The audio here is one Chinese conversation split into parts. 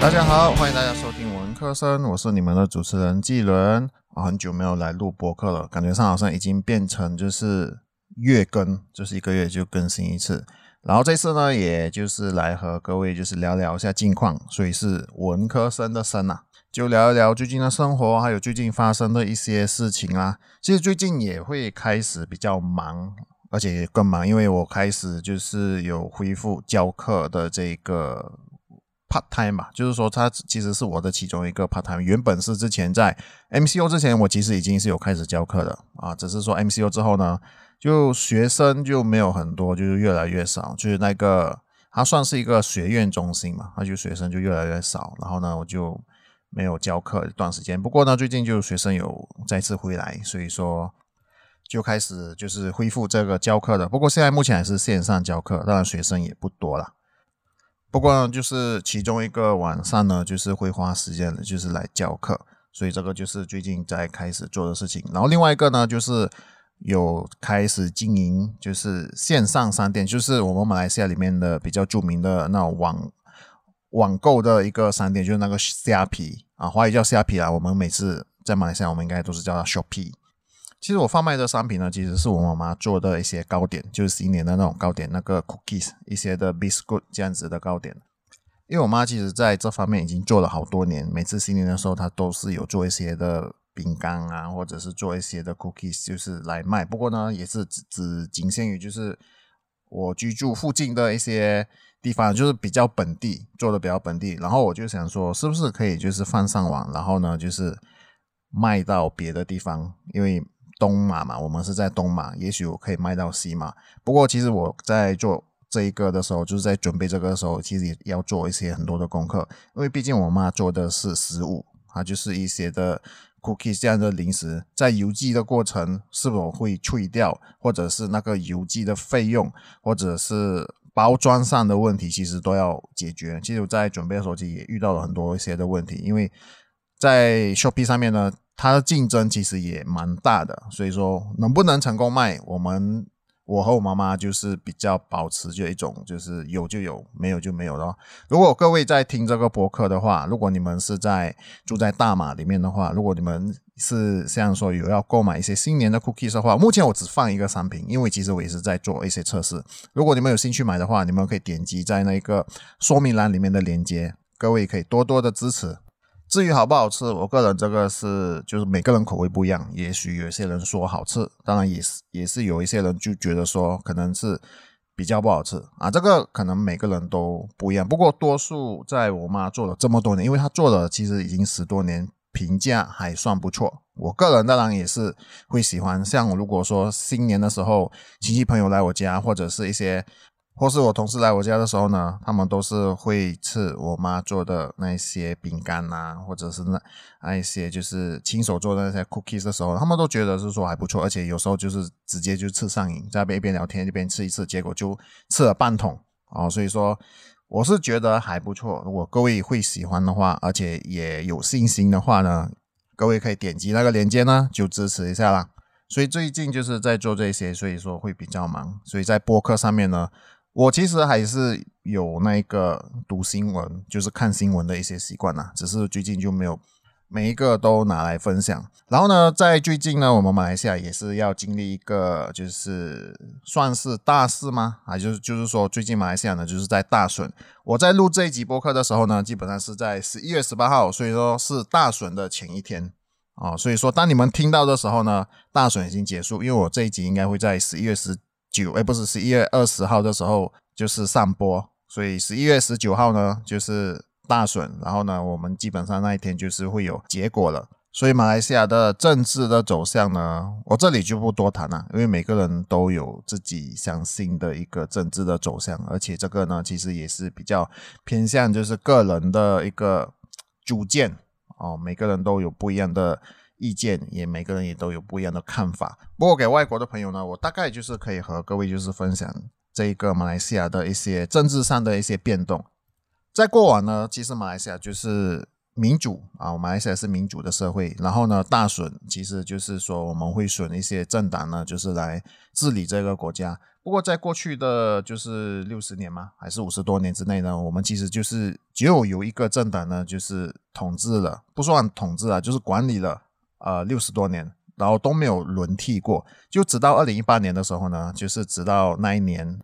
大家好，欢迎大家收听文科生，我是你们的主持人季伦啊，很久没有来录播客了，感觉上好像已经变成就是月更，就是一个月就更新一次。然后这次呢，也就是来和各位就是聊聊一下近况，所以是文科生的生啊，就聊一聊最近的生活，还有最近发生的一些事情啦。其实最近也会开始比较忙，而且更忙，因为我开始就是有恢复教课的这个。Part time 嘛，就是说它其实是我的其中一个 part time。原本是之前在 MCO 之前，我其实已经是有开始教课的啊，只是说 MCO 之后呢，就学生就没有很多，就是越来越少。就是那个它算是一个学院中心嘛，那就学生就越来越少。然后呢，我就没有教课一段时间。不过呢，最近就学生有再次回来，所以说就开始就是恢复这个教课的。不过现在目前还是线上教课，当然学生也不多了。不过呢，就是其中一个晚上呢，就是会花时间的，就是来教课，所以这个就是最近在开始做的事情。然后另外一个呢，就是有开始经营，就是线上商店，就是我们马来西亚里面的比较著名的那种网网购的一个商店，就是那个虾皮啊，华语叫虾皮啊。我们每次在马来西亚，我们应该都是叫它 Shopee。其实我贩卖的商品呢，其实是我妈妈做的一些糕点，就是新年的那种糕点，那个 cookies，一些的 biscuit 这样子的糕点。因为我妈其实在这方面已经做了好多年，每次新年的时候，她都是有做一些的饼干啊，或者是做一些的 cookies，就是来卖。不过呢，也是只只仅限于就是我居住附近的一些地方，就是比较本地做的比较本地。然后我就想说，是不是可以就是放上网，然后呢，就是卖到别的地方，因为。东马嘛，我们是在东马，也许我可以卖到西马。不过其实我在做这一个的时候，就是在准备这个的时候，其实也要做一些很多的功课，因为毕竟我妈做的是食物啊，就是一些的 cookies 这样的零食，在邮寄的过程是否会脆掉，或者是那个邮寄的费用，或者是包装上的问题，其实都要解决。其实我在准备的时候，其实也遇到了很多一些的问题，因为在 Shopee 上面呢。它的竞争其实也蛮大的，所以说能不能成功卖，我们我和我妈妈就是比较保持就一种，就是有就有，没有就没有了。如果各位在听这个博客的话，如果你们是在住在大马里面的话，如果你们是像说有要购买一些新年的 cookies 的话，目前我只放一个商品，因为其实我也是在做一些测试。如果你们有兴趣买的话，你们可以点击在那个说明栏里面的链接，各位可以多多的支持。至于好不好吃，我个人这个是就是每个人口味不一样，也许有些人说好吃，当然也是也是有一些人就觉得说可能是比较不好吃啊，这个可能每个人都不一样。不过多数在我妈做了这么多年，因为她做了其实已经十多年，评价还算不错。我个人当然也是会喜欢，像如果说新年的时候亲戚朋友来我家，或者是一些。或是我同事来我家的时候呢，他们都是会吃我妈做的那些饼干呐，或者是那那一些就是亲手做的那些 cookies 的时候，他们都觉得是说还不错，而且有时候就是直接就吃上瘾，在边一边聊天一边吃一次，结果就吃了半桶啊。所以说我是觉得还不错，如果各位会喜欢的话，而且也有信心的话呢，各位可以点击那个链接呢，就支持一下啦。所以最近就是在做这些，所以说会比较忙，所以在播客上面呢。我其实还是有那个读新闻，就是看新闻的一些习惯呐，只是最近就没有每一个都拿来分享。然后呢，在最近呢，我们马来西亚也是要经历一个，就是算是大事吗？啊，就是就是说，最近马来西亚呢，就是在大选。我在录这一集播客的时候呢，基本上是在十一月十八号，所以说是大选的前一天啊。所以说，当你们听到的时候呢，大选已经结束，因为我这一集应该会在十一月十。九哎，不是十一月二十号的时候就是上播，所以十一月十九号呢就是大选，然后呢，我们基本上那一天就是会有结果了。所以马来西亚的政治的走向呢，我这里就不多谈了，因为每个人都有自己相信的一个政治的走向，而且这个呢，其实也是比较偏向就是个人的一个主见哦，每个人都有不一样的。意见也每个人也都有不一样的看法。不过给外国的朋友呢，我大概就是可以和各位就是分享这一个马来西亚的一些政治上的一些变动。在过往呢，其实马来西亚就是民主啊，马来西亚是民主的社会。然后呢，大选其实就是说我们会选一些政党呢，就是来治理这个国家。不过在过去的就是六十年嘛，还是五十多年之内呢，我们其实就是只有有一个政党呢，就是统治了，不算统治啊，就是管理了呃六十多年，然后都没有轮替过。就直到二零一八年的时候呢，就是直到那一年。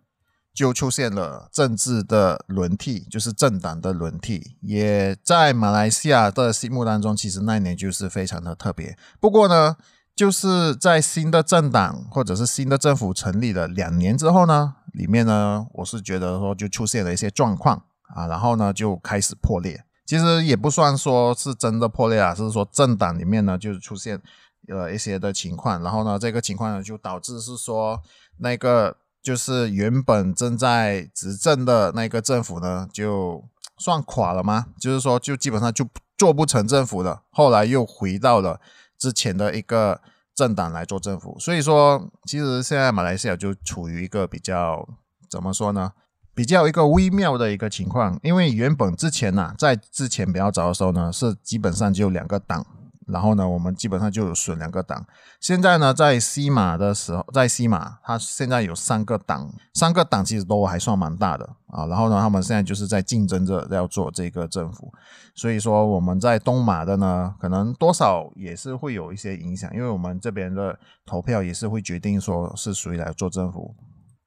就出现了政治的轮替，就是政党的轮替，也在马来西亚的心目当中，其实那一年就是非常的特别。不过呢，就是在新的政党或者是新的政府成立了两年之后呢，里面呢，我是觉得说就出现了一些状况啊，然后呢就开始破裂。其实也不算说是真的破裂啊，是说政党里面呢就是出现呃一些的情况，然后呢这个情况呢就导致是说那个。就是原本正在执政的那个政府呢，就算垮了吗？就是说，就基本上就做不成政府了。后来又回到了之前的一个政党来做政府。所以说，其实现在马来西亚就处于一个比较怎么说呢？比较一个微妙的一个情况。因为原本之前呢，在之前比较早的时候呢，是基本上就两个党。然后呢，我们基本上就有选两个党。现在呢，在西马的时候，在西马，它现在有三个党，三个党其实都还算蛮大的啊。然后呢，他们现在就是在竞争着要做这个政府。所以说，我们在东马的呢，可能多少也是会有一些影响，因为我们这边的投票也是会决定说是谁来做政府。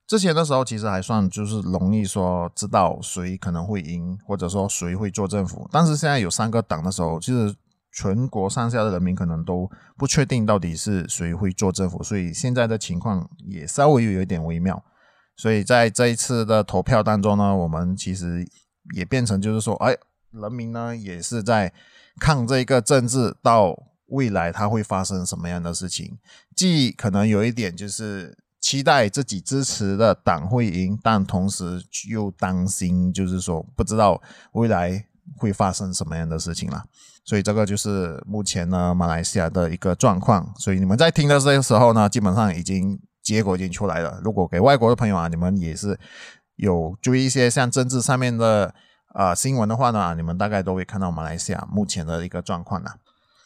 之前的时候，其实还算就是容易说知道谁可能会赢，或者说谁会做政府。但是现在有三个党的时候，其实。全国上下的人民可能都不确定到底是谁会做政府，所以现在的情况也稍微有一点微妙。所以在这一次的投票当中呢，我们其实也变成就是说，哎，人民呢也是在看这个政治到未来它会发生什么样的事情，既可能有一点就是期待自己支持的党会赢，但同时又担心就是说不知道未来会发生什么样的事情了。所以这个就是目前呢马来西亚的一个状况。所以你们在听的这个时候呢，基本上已经结果已经出来了。如果给外国的朋友啊，你们也是有注意一些像政治上面的啊新闻的话呢，你们大概都会看到马来西亚目前的一个状况了。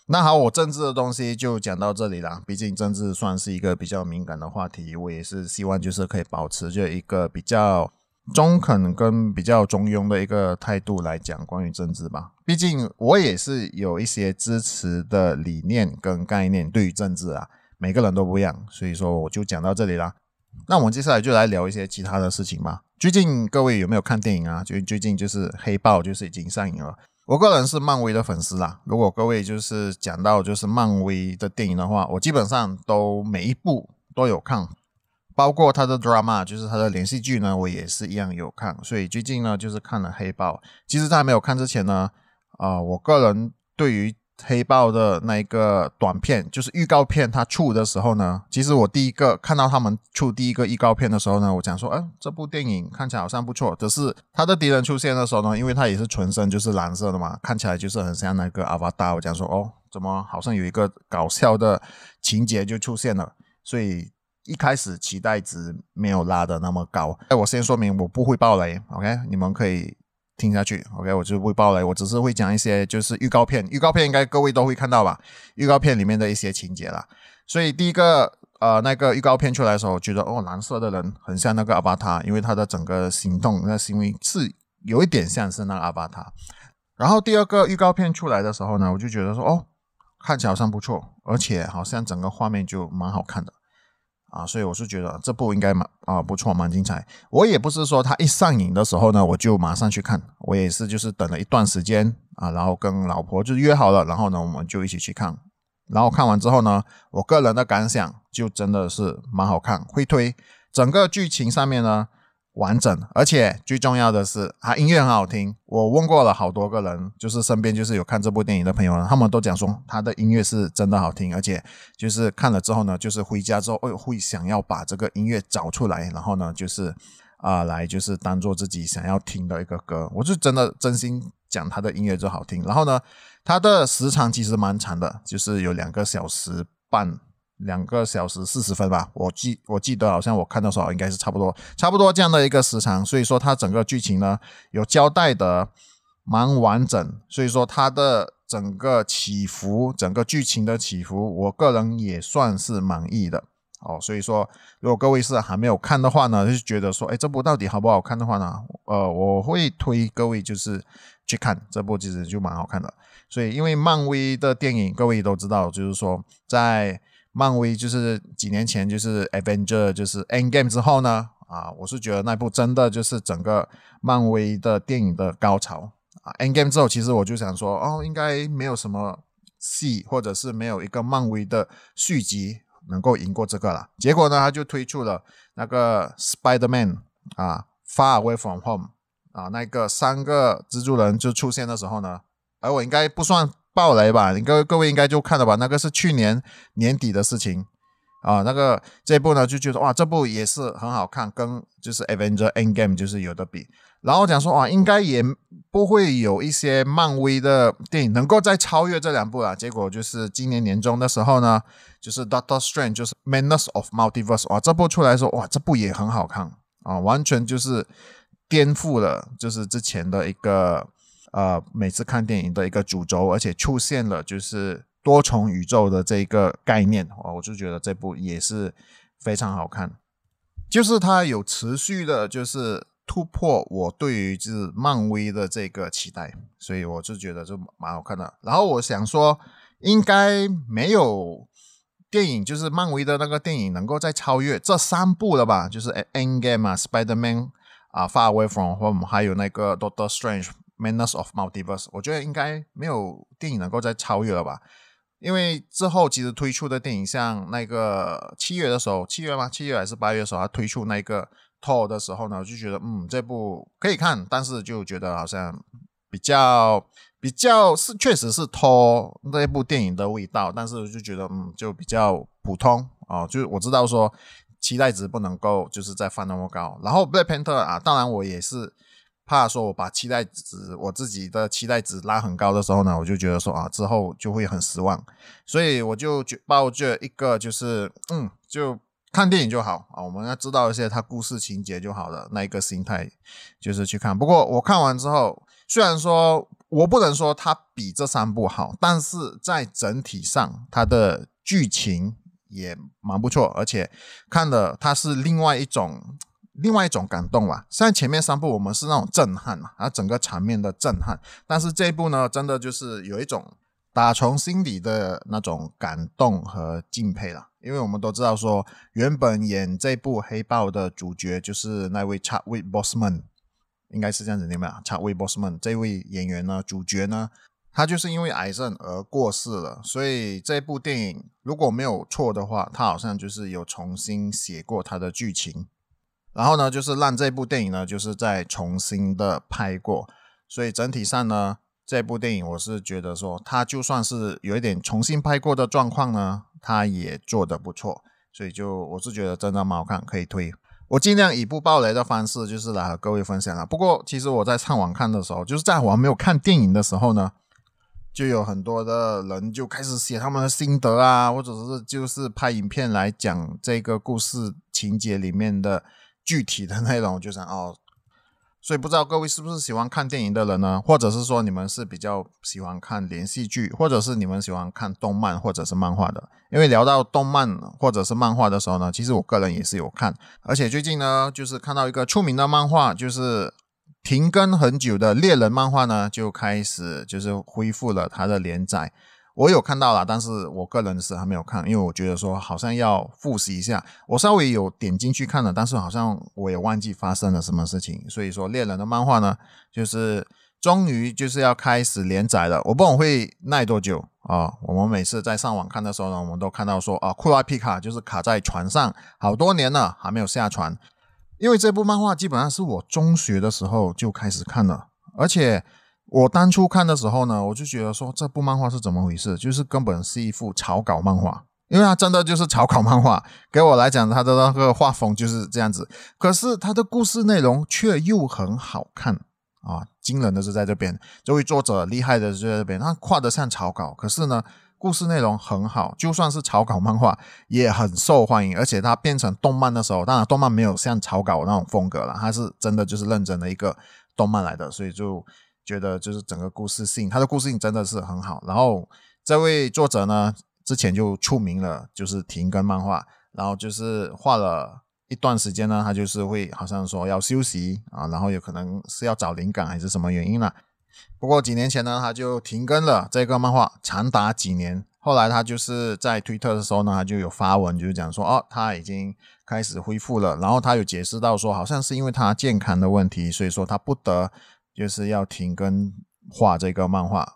那好，我政治的东西就讲到这里啦。毕竟政治算是一个比较敏感的话题，我也是希望就是可以保持着一个比较。中肯跟比较中庸的一个态度来讲关于政治吧，毕竟我也是有一些支持的理念跟概念对于政治啊，每个人都不一样，所以说我就讲到这里啦。那我们接下来就来聊一些其他的事情吧。最近各位有没有看电影啊？就最近就是黑豹就是已经上映了，我个人是漫威的粉丝啦。如果各位就是讲到就是漫威的电影的话，我基本上都每一部都有看。包括他的 drama，就是他的连续剧呢，我也是一样有看。所以最近呢，就是看了黑豹。其实，在没有看之前呢，啊，我个人对于黑豹的那一个短片，就是预告片，它出的时候呢，其实我第一个看到他们出第一个预告片的时候呢，我讲说，哎，这部电影看起来好像不错。只是他的敌人出现的时候呢，因为他也是纯身，就是蓝色的嘛，看起来就是很像那个阿瓦达。我讲说，哦，怎么好像有一个搞笑的情节就出现了？所以。一开始期待值没有拉的那么高，哎，我先说明我不会爆雷，OK？你们可以听下去，OK？我就不会爆雷，我只是会讲一些就是预告片，预告片应该各位都会看到吧？预告片里面的一些情节啦。所以第一个呃那个预告片出来的时候，我觉得哦蓝色的人很像那个阿巴塔，因为他的整个行动那行为是有一点像是那个阿巴塔。然后第二个预告片出来的时候呢，我就觉得说哦看起来好像不错，而且好像整个画面就蛮好看的。啊，所以我是觉得这部应该蛮啊不错，蛮精彩。我也不是说它一上映的时候呢，我就马上去看，我也是就是等了一段时间啊，然后跟老婆就约好了，然后呢我们就一起去看。然后看完之后呢，我个人的感想就真的是蛮好看，会推整个剧情上面呢。完整，而且最重要的是，它音乐很好听。我问过了好多个人，就是身边就是有看这部电影的朋友，他们都讲说，他的音乐是真的好听，而且就是看了之后呢，就是回家之后哎会想要把这个音乐找出来，然后呢，就是啊，来就是当做自己想要听的一个歌。我是真的真心讲，他的音乐就好听。然后呢，它的时长其实蛮长的，就是有两个小时半。两个小时四十分吧，我记我记得好像我看的时候应该是差不多差不多这样的一个时长，所以说它整个剧情呢有交代的蛮完整，所以说它的整个起伏，整个剧情的起伏，我个人也算是满意的。哦，所以说，如果各位是还没有看的话呢，就觉得说，哎，这部到底好不好看的话呢，呃，我会推各位就是去看这部，其实就蛮好看的。所以，因为漫威的电影，各位都知道，就是说，在漫威就是几年前就是 Avenger 就是 Endgame 之后呢，啊，我是觉得那部真的就是整个漫威的电影的高潮啊。Endgame 之后，其实我就想说，哦，应该没有什么戏，或者是没有一个漫威的续集。能够赢过这个了，结果呢，他就推出了那个 Spider-Man 啊，Far Away From Home 啊，那个三个蜘蛛人就出现的时候呢，而我应该不算暴雷吧？你各各位应该就看了吧？那个是去年年底的事情啊，那个这部呢就觉得哇，这部也是很好看，跟就是 Avenger Endgame 就是有的比。然后讲说啊，应该也不会有一些漫威的电影能够再超越这两部了。结果就是今年年中的时候呢，就是 Doctor Strange，就是 Madness of Multiverse，哇，这部出来说哇，这部也很好看啊，完全就是颠覆了就是之前的一个呃每次看电影的一个主轴，而且出现了就是多重宇宙的这个概念啊，我就觉得这部也是非常好看，就是它有持续的，就是。突破我对于就是漫威的这个期待，所以我就觉得就蛮好看的。然后我想说，应该没有电影就是漫威的那个电影能够再超越这三部了吧？就是《Endgame》啊，《Spider-Man》啊，《Far Away From Home》，还有那个《Doctor Strange》《Madness of Multiverse》。我觉得应该没有电影能够再超越了吧？因为之后其实推出的电影，像那个七月的时候，七月吗？七月还是八月的时候，他推出那个。拖的时候呢，我就觉得嗯，这部可以看，但是就觉得好像比较比较是确实是拖那部电影的味道，但是就觉得嗯，就比较普通啊。就是我知道说期待值不能够就是再放那么高。然后 Black Panther 啊，当然我也是怕说我把期待值我自己的期待值拉很高的时候呢，我就觉得说啊之后就会很失望，所以我就抱着一个就是嗯就。看电影就好啊，我们要知道一些它故事情节就好了。那一个心态就是去看。不过我看完之后，虽然说我不能说它比这三部好，但是在整体上它的剧情也蛮不错，而且看的它是另外一种另外一种感动吧。虽然前面三部我们是那种震撼嘛，啊整个场面的震撼，但是这一部呢，真的就是有一种打从心底的那种感动和敬佩了。因为我们都知道说，原本演这部黑豹的主角就是那位 Chadwick Boseman，应该是这样子念吧？Chadwick Boseman 这位演员呢，主角呢，他就是因为癌症而过世了。所以这部电影如果没有错的话，他好像就是有重新写过他的剧情，然后呢，就是让这部电影呢，就是再重新的拍过。所以整体上呢，这部电影我是觉得说，他就算是有一点重新拍过的状况呢。他也做的不错，所以就我是觉得真的蛮好看，可以推。我尽量以不爆雷的方式，就是来和各位分享了。不过其实我在上网看的时候，就是在我还没有看电影的时候呢，就有很多的人就开始写他们的心得啊，或者是就是拍影片来讲这个故事情节里面的具体的内容，就想哦。所以不知道各位是不是喜欢看电影的人呢？或者是说你们是比较喜欢看连续剧，或者是你们喜欢看动漫或者是漫画的？因为聊到动漫或者是漫画的时候呢，其实我个人也是有看，而且最近呢，就是看到一个出名的漫画，就是停更很久的猎人漫画呢，就开始就是恢复了它的连载。我有看到了，但是我个人是还没有看，因为我觉得说好像要复习一下。我稍微有点进去看了，但是好像我也忘记发生了什么事情。所以说猎人的漫画呢，就是终于就是要开始连载了。我不懂会耐多久啊？我们每次在上网看的时候呢，我们都看到说啊，库拉皮卡就是卡在船上好多年了，还没有下船。因为这部漫画基本上是我中学的时候就开始看了，而且。我当初看的时候呢，我就觉得说这部漫画是怎么回事？就是根本是一幅草稿漫画，因为它真的就是草稿漫画。给我来讲，它的那个画风就是这样子。可是它的故事内容却又很好看啊！惊人的是在这边，这位作者厉害的就在这边，他画的像草稿，可是呢，故事内容很好。就算是草稿漫画也很受欢迎，而且它变成动漫的时候，当然动漫没有像草稿那种风格了，它是真的就是认真的一个动漫来的，所以就。觉得就是整个故事性，他的故事性真的是很好。然后这位作者呢，之前就出名了，就是停更漫画，然后就是画了一段时间呢，他就是会好像说要休息啊，然后有可能是要找灵感还是什么原因了。不过几年前呢，他就停更了这个漫画，长达几年。后来他就是在推特的时候呢，他就有发文，就是讲说哦，他已经开始恢复了。然后他有解释到说，好像是因为他健康的问题，所以说他不得就是要停更画这个漫画。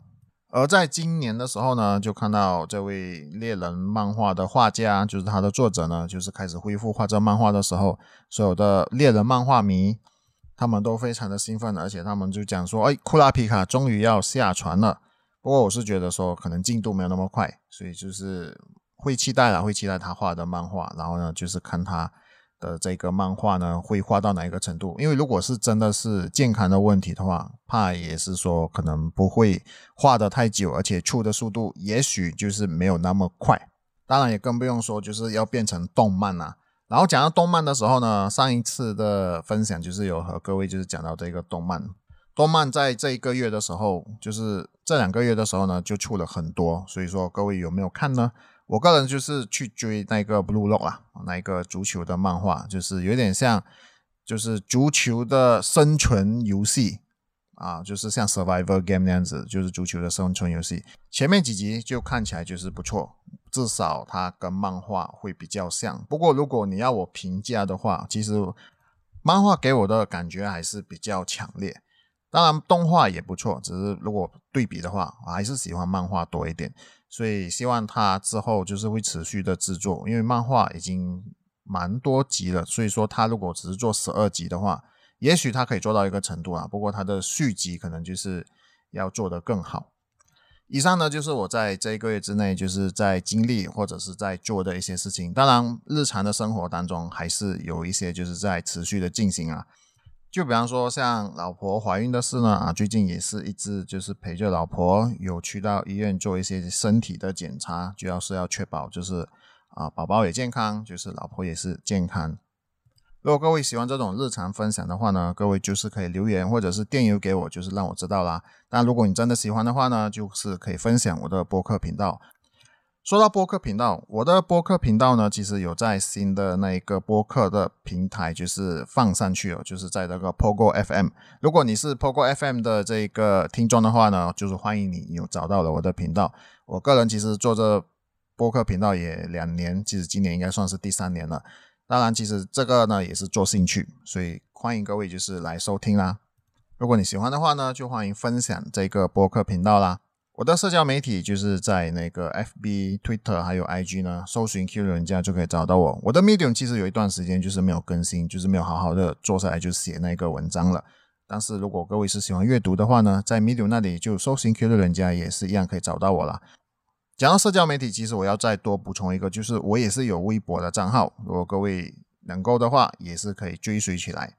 而在今年的时候呢，就看到这位猎人漫画的画家，就是他的作者呢，就是开始恢复画这漫画的时候，所有的猎人漫画迷他们都非常的兴奋，而且他们就讲说，哎，库拉皮卡终于要下船了。不过我是觉得说，可能进度没有那么快，所以就是会期待了，会期待他画的漫画。然后呢，就是看他的这个漫画呢，会画到哪一个程度。因为如果是真的是健康的问题的话，怕也是说可能不会画的太久，而且出的速度也许就是没有那么快。当然也更不用说就是要变成动漫啊。然后讲到动漫的时候呢，上一次的分享就是有和各位就是讲到这个动漫。动漫在这一个月的时候，就是这两个月的时候呢，就出了很多。所以说，各位有没有看呢？我个人就是去追那个 Blue Lock 啦，那一个足球的漫画，就是有点像，就是足球的生存游戏啊，就是像 Survivor Game 那样子，就是足球的生存游戏。前面几集就看起来就是不错，至少它跟漫画会比较像。不过如果你要我评价的话，其实漫画给我的感觉还是比较强烈。当然，动画也不错，只是如果对比的话，我还是喜欢漫画多一点。所以希望它之后就是会持续的制作，因为漫画已经蛮多集了。所以说，它如果只是做十二集的话，也许它可以做到一个程度啊。不过它的续集可能就是要做得更好。以上呢，就是我在这一个月之内就是在经历或者是在做的一些事情。当然，日常的生活当中还是有一些就是在持续的进行啊。就比方说，像老婆怀孕的事呢，啊，最近也是一直就是陪着老婆有去到医院做一些身体的检查，主要是要确保就是啊宝宝也健康，就是老婆也是健康。如果各位喜欢这种日常分享的话呢，各位就是可以留言或者是电邮给我，就是让我知道啦。但如果你真的喜欢的话呢，就是可以分享我的播客频道。说到播客频道，我的播客频道呢，其实有在新的那一个播客的平台，就是放上去了，就是在那个 Pogo FM。如果你是 Pogo FM 的这个听众的话呢，就是欢迎你有找到了我的频道。我个人其实做这播客频道也两年，其实今年应该算是第三年了。当然，其实这个呢也是做兴趣，所以欢迎各位就是来收听啦。如果你喜欢的话呢，就欢迎分享这个播客频道啦。我的社交媒体就是在那个 FB、Twitter 还有 IG 呢，搜寻 Q 人家就可以找到我。我的 Medium 其实有一段时间就是没有更新，就是没有好好的坐下来就写那个文章了。但是如果各位是喜欢阅读的话呢，在 Medium 那里就搜寻 Q 人家也是一样可以找到我了。讲到社交媒体，其实我要再多补充一个，就是我也是有微博的账号，如果各位能够的话，也是可以追随起来。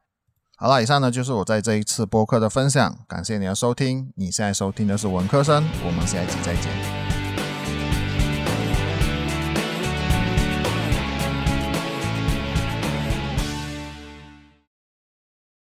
好了，以上呢就是我在这一次播客的分享，感谢你的收听。你现在收听的是文科生，我们下一集再见。